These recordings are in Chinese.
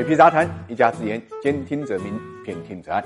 水皮杂谈，一家之言，兼听则明，偏听则暗。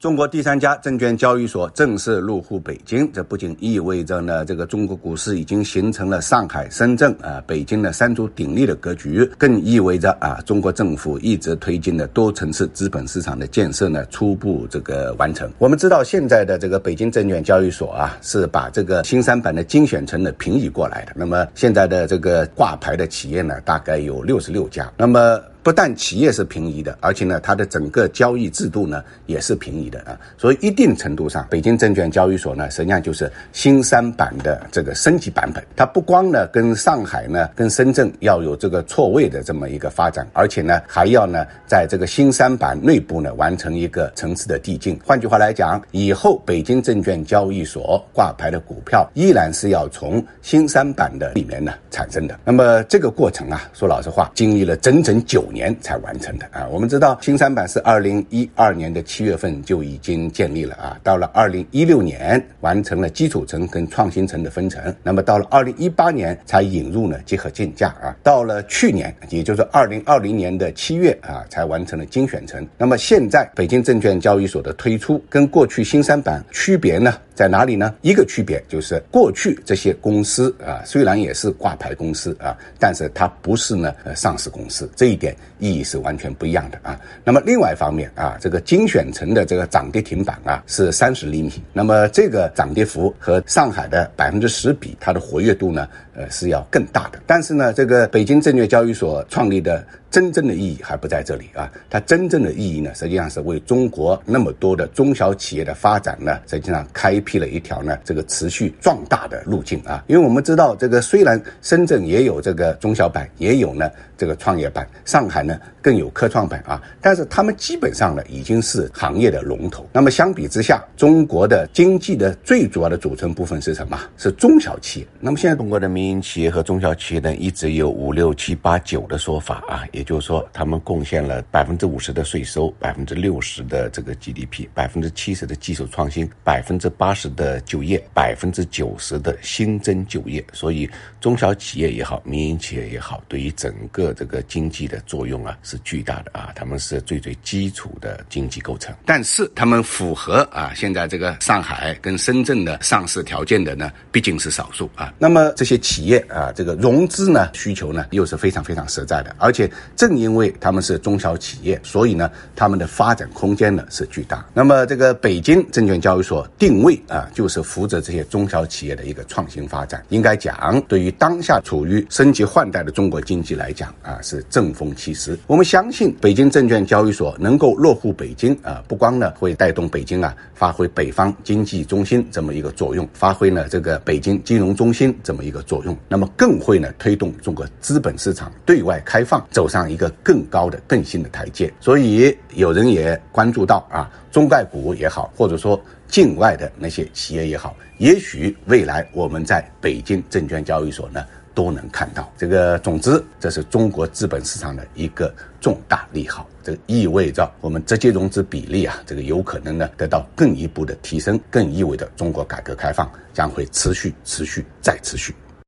中国第三家证券交易所正式入户北京，这不仅意味着呢，这个中国股市已经形成了上海、深圳啊、北京的三足鼎立的格局，更意味着啊，中国政府一直推进的多层次资本市场的建设呢，初步这个完成。我们知道，现在的这个北京证券交易所啊，是把这个新三板的精选层呢平移过来的。那么现在的这个挂牌的企业呢，大概有六十六家。那么不但企业是平移的，而且呢，它的整个交易制度呢也是平移的啊，所以一定程度上，北京证券交易所呢，实际上就是新三板的这个升级版本。它不光呢跟上海呢、跟深圳要有这个错位的这么一个发展，而且呢还要呢在这个新三板内部呢完成一个层次的递进。换句话来讲，以后北京证券交易所挂牌的股票依然是要从新三板的里面呢产生的。那么这个过程啊，说老实话，经历了整整九年。年才完成的啊！我们知道新三板是二零一二年的七月份就已经建立了啊，到了二零一六年完成了基础层跟创新层的分层，那么到了二零一八年才引入呢结合竞价啊，到了去年也就是二零二零年的七月啊才完成了精选层。那么现在北京证券交易所的推出跟过去新三板区别呢？在哪里呢？一个区别就是过去这些公司啊，虽然也是挂牌公司啊，但是它不是呢呃上市公司，这一点意义是完全不一样的啊。那么另外一方面啊，这个精选层的这个涨跌停板啊是三十厘米，那么这个涨跌幅和上海的百分之十比，它的活跃度呢呃是要更大的。但是呢，这个北京证券交易所创立的。真正的意义还不在这里啊！它真正的意义呢，实际上是为中国那么多的中小企业的发展呢，实际上开辟了一条呢这个持续壮大的路径啊！因为我们知道，这个虽然深圳也有这个中小板，也有呢这个创业板，上海呢更有科创板啊，但是他们基本上呢已经是行业的龙头。那么相比之下，中国的经济的最主要的组成部分是什么？是中小企业。那么现在中国的民营企业和中小企业呢，一直有五六七八九的说法啊，也。就是说，他们贡献了百分之五十的税收，百分之六十的这个 GDP，百分之七十的技术创新，百分之八十的就业，百分之九十的新增就业。所以，中小企业也好，民营企业也好，对于整个这个经济的作用啊是巨大的啊。他们是最最基础的经济构成。但是，他们符合啊现在这个上海跟深圳的上市条件的呢，毕竟是少数啊。那么这些企业啊，这个融资呢需求呢又是非常非常实在的，而且。正因为他们是中小企业，所以呢，他们的发展空间呢是巨大。那么，这个北京证券交易所定位啊，就是扶着这些中小企业的一个创新发展。应该讲，对于当下处于升级换代的中国经济来讲啊，是正风其实。我们相信，北京证券交易所能够落户北京啊，不光呢会带动北京啊发挥北方经济中心这么一个作用，发挥呢这个北京金融中心这么一个作用，那么更会呢推动中国资本市场对外开放走上。一个更高的、更新的台阶，所以有人也关注到啊，中概股也好，或者说境外的那些企业也好，也许未来我们在北京证券交易所呢都能看到这个。总之，这是中国资本市场的一个重大利好，这意味着我们直接融资比例啊，这个有可能呢得到更一步的提升，更意味着中国改革开放将会持续、持续再持续。